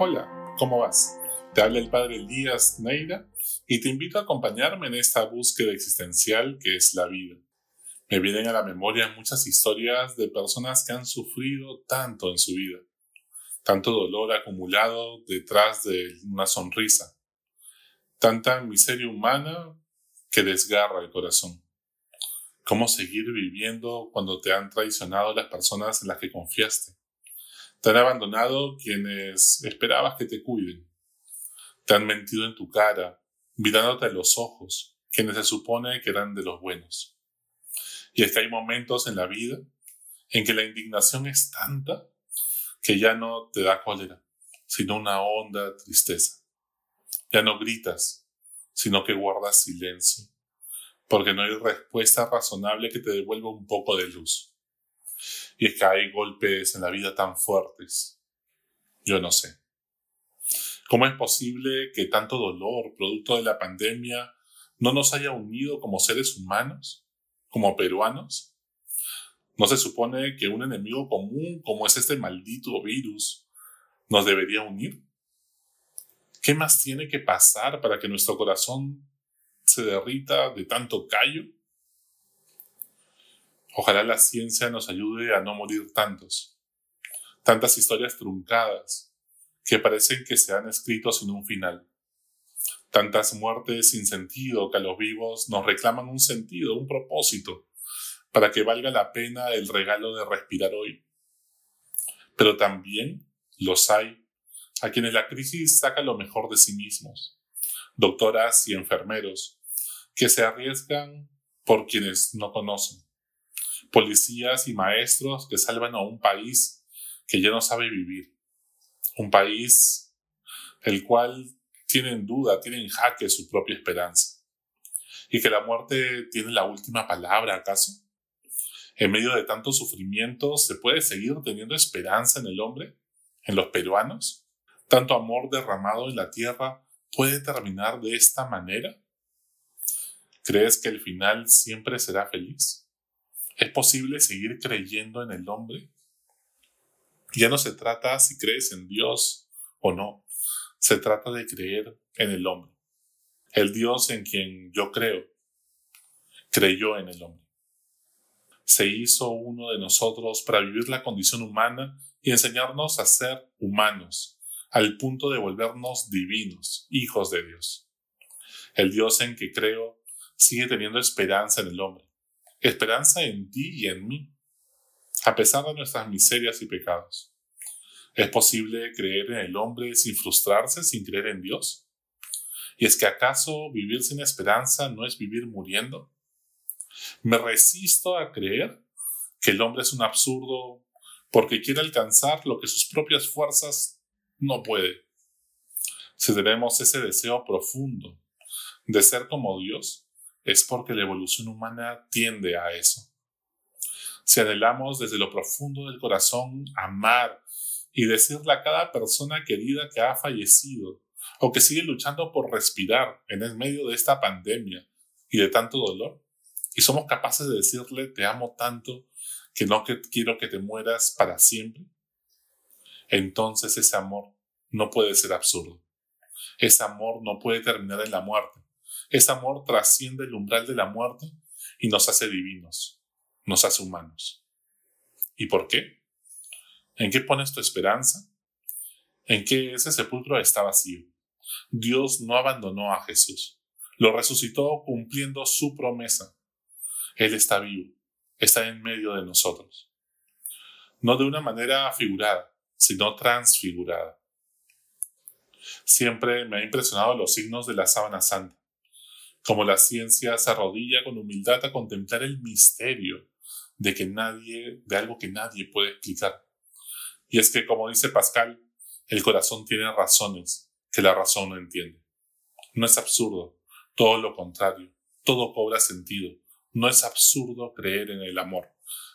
Hola, ¿cómo vas? Te habla el padre Elías Neira y te invito a acompañarme en esta búsqueda existencial que es la vida. Me vienen a la memoria muchas historias de personas que han sufrido tanto en su vida, tanto dolor acumulado detrás de una sonrisa, tanta miseria humana que desgarra el corazón. ¿Cómo seguir viviendo cuando te han traicionado las personas en las que confiaste? Te han abandonado quienes esperabas que te cuiden. Te han mentido en tu cara, mirándote los ojos, quienes se supone que eran de los buenos. Y es que hay momentos en la vida en que la indignación es tanta que ya no te da cólera, sino una honda tristeza. Ya no gritas, sino que guardas silencio, porque no hay respuesta razonable que te devuelva un poco de luz. Y es que hay golpes en la vida tan fuertes. Yo no sé. ¿Cómo es posible que tanto dolor, producto de la pandemia, no nos haya unido como seres humanos, como peruanos? ¿No se supone que un enemigo común como es este maldito virus nos debería unir? ¿Qué más tiene que pasar para que nuestro corazón se derrita de tanto callo? Ojalá la ciencia nos ayude a no morir tantos. Tantas historias truncadas que parecen que se han escrito sin un final. Tantas muertes sin sentido que a los vivos nos reclaman un sentido, un propósito, para que valga la pena el regalo de respirar hoy. Pero también los hay a quienes la crisis saca lo mejor de sí mismos. Doctoras y enfermeros que se arriesgan por quienes no conocen policías y maestros que salvan a un país que ya no sabe vivir. Un país el cual tiene en duda, tiene en jaque su propia esperanza. Y que la muerte tiene la última palabra, ¿acaso? En medio de tanto sufrimiento, ¿se puede seguir teniendo esperanza en el hombre? ¿En los peruanos? ¿Tanto amor derramado en la tierra puede terminar de esta manera? ¿Crees que el final siempre será feliz? ¿Es posible seguir creyendo en el hombre? Ya no se trata si crees en Dios o no, se trata de creer en el hombre. El Dios en quien yo creo, creyó en el hombre. Se hizo uno de nosotros para vivir la condición humana y enseñarnos a ser humanos, al punto de volvernos divinos, hijos de Dios. El Dios en que creo sigue teniendo esperanza en el hombre esperanza en ti y en mí, a pesar de nuestras miserias y pecados. ¿Es posible creer en el hombre sin frustrarse, sin creer en Dios? ¿Y es que acaso vivir sin esperanza no es vivir muriendo? Me resisto a creer que el hombre es un absurdo porque quiere alcanzar lo que sus propias fuerzas no puede. Si tenemos ese deseo profundo de ser como Dios, es porque la evolución humana tiende a eso. Si anhelamos desde lo profundo del corazón amar y decirle a cada persona querida que ha fallecido o que sigue luchando por respirar en el medio de esta pandemia y de tanto dolor, y somos capaces de decirle te amo tanto que no quiero que te mueras para siempre, entonces ese amor no puede ser absurdo. Ese amor no puede terminar en la muerte. Ese amor trasciende el umbral de la muerte y nos hace divinos, nos hace humanos. ¿Y por qué? ¿En qué pones tu esperanza? En que ese sepulcro está vacío. Dios no abandonó a Jesús. Lo resucitó cumpliendo su promesa. Él está vivo, está en medio de nosotros. No de una manera figurada, sino transfigurada. Siempre me ha impresionado los signos de la sábana santa como la ciencia se arrodilla con humildad a contemplar el misterio de que nadie, de algo que nadie puede explicar. Y es que, como dice Pascal, el corazón tiene razones que la razón no entiende. No es absurdo, todo lo contrario, todo cobra sentido. No es absurdo creer en el amor,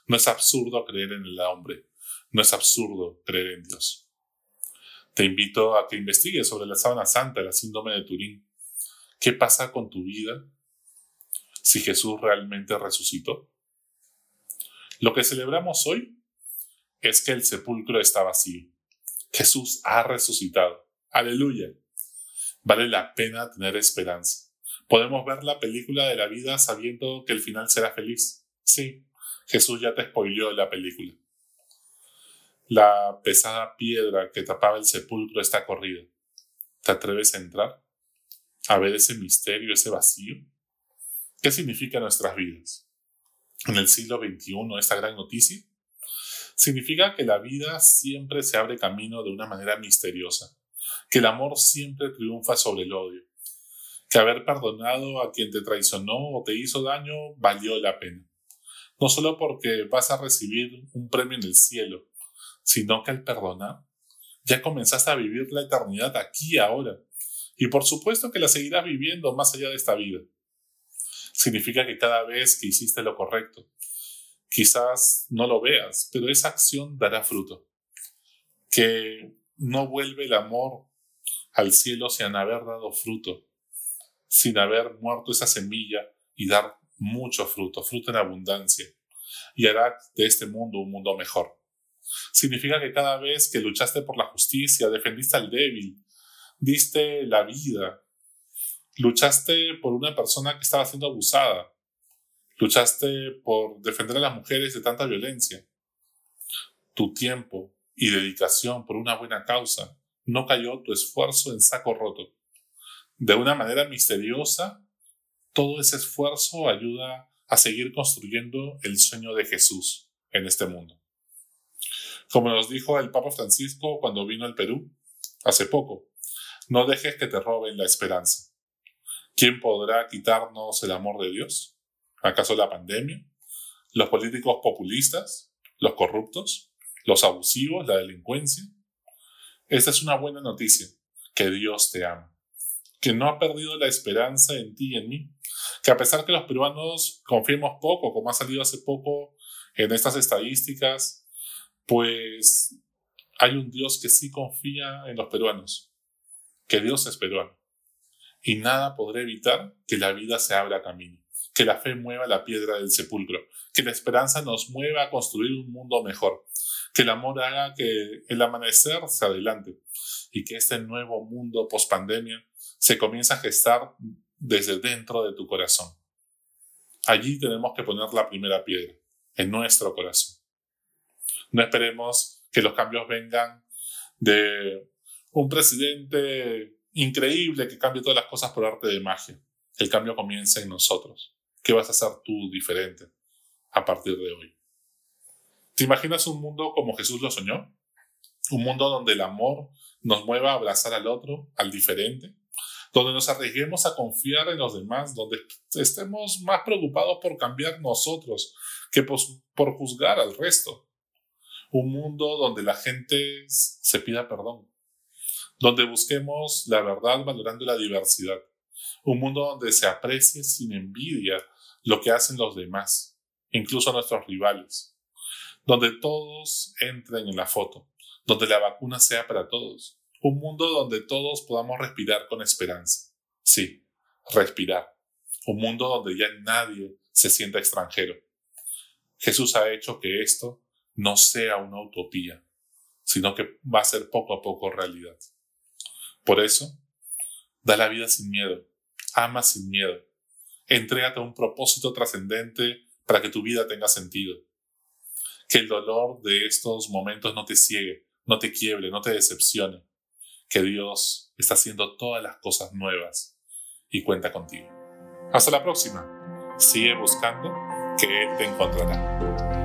no es absurdo creer en el hombre, no es absurdo creer en Dios. Te invito a que investigues sobre la sábana santa, la síndrome de Turín, ¿Qué pasa con tu vida si Jesús realmente resucitó? Lo que celebramos hoy es que el sepulcro está vacío, Jesús ha resucitado. Aleluya. Vale la pena tener esperanza. Podemos ver la película de la vida sabiendo que el final será feliz. Sí, Jesús ya te spoileó la película. La pesada piedra que tapaba el sepulcro está corrida. ¿Te atreves a entrar? ¿A ver ese misterio, ese vacío? ¿Qué significa nuestras vidas? En el siglo XXI, esta gran noticia significa que la vida siempre se abre camino de una manera misteriosa, que el amor siempre triunfa sobre el odio, que haber perdonado a quien te traicionó o te hizo daño valió la pena. No solo porque vas a recibir un premio en el cielo, sino que al perdonar ya comenzaste a vivir la eternidad aquí y ahora. Y por supuesto que la seguirás viviendo más allá de esta vida. Significa que cada vez que hiciste lo correcto, quizás no lo veas, pero esa acción dará fruto. Que no vuelve el amor al cielo sin haber dado fruto, sin haber muerto esa semilla y dar mucho fruto, fruto en abundancia, y hará de este mundo un mundo mejor. Significa que cada vez que luchaste por la justicia, defendiste al débil, diste la vida, luchaste por una persona que estaba siendo abusada, luchaste por defender a las mujeres de tanta violencia. Tu tiempo y dedicación por una buena causa no cayó tu esfuerzo en saco roto. De una manera misteriosa, todo ese esfuerzo ayuda a seguir construyendo el sueño de Jesús en este mundo. Como nos dijo el Papa Francisco cuando vino al Perú hace poco, no dejes que te roben la esperanza. ¿Quién podrá quitarnos el amor de Dios? ¿Acaso la pandemia? ¿Los políticos populistas? ¿Los corruptos? ¿Los abusivos? ¿La delincuencia? Esta es una buena noticia, que Dios te ama, que no ha perdido la esperanza en ti y en mí, que a pesar que los peruanos confiemos poco, como ha salido hace poco en estas estadísticas, pues hay un Dios que sí confía en los peruanos, que Dios es peruano. Y nada podrá evitar que la vida se abra camino, que la fe mueva la piedra del sepulcro, que la esperanza nos mueva a construir un mundo mejor, que el amor haga que el amanecer se adelante y que este nuevo mundo post pandemia se comience a gestar desde dentro de tu corazón. Allí tenemos que poner la primera piedra, en nuestro corazón. No esperemos que los cambios vengan de un presidente increíble que cambie todas las cosas por arte de magia. El cambio comienza en nosotros. ¿Qué vas a hacer tú diferente a partir de hoy? ¿Te imaginas un mundo como Jesús lo soñó? Un mundo donde el amor nos mueva a abrazar al otro, al diferente, donde nos arriesguemos a confiar en los demás, donde estemos más preocupados por cambiar nosotros que por, juzgar al resto, un mundo donde la gente se pida perdón, donde busquemos la verdad valorando la diversidad, un mundo donde se aprecie sin envidia lo que hacen los demás, incluso nuestros rivales, donde todos entren en la foto, donde la vacuna sea para todos, un mundo donde todos podamos respirar con esperanza. Sí, respirar. Un mundo donde ya nadie se sienta extranjero. Jesús ha hecho que esto no sea una utopía, sino que va a ser poco a poco realidad. Por eso, da la vida sin miedo, ama sin miedo, entrégate a un propósito trascendente para que tu vida tenga sentido. Que el dolor de estos momentos no te ciegue, no te quiebre, no te decepcione. Que Dios está haciendo todas las cosas nuevas y cuenta contigo. Hasta la próxima. Sigue buscando que Él te encontrará.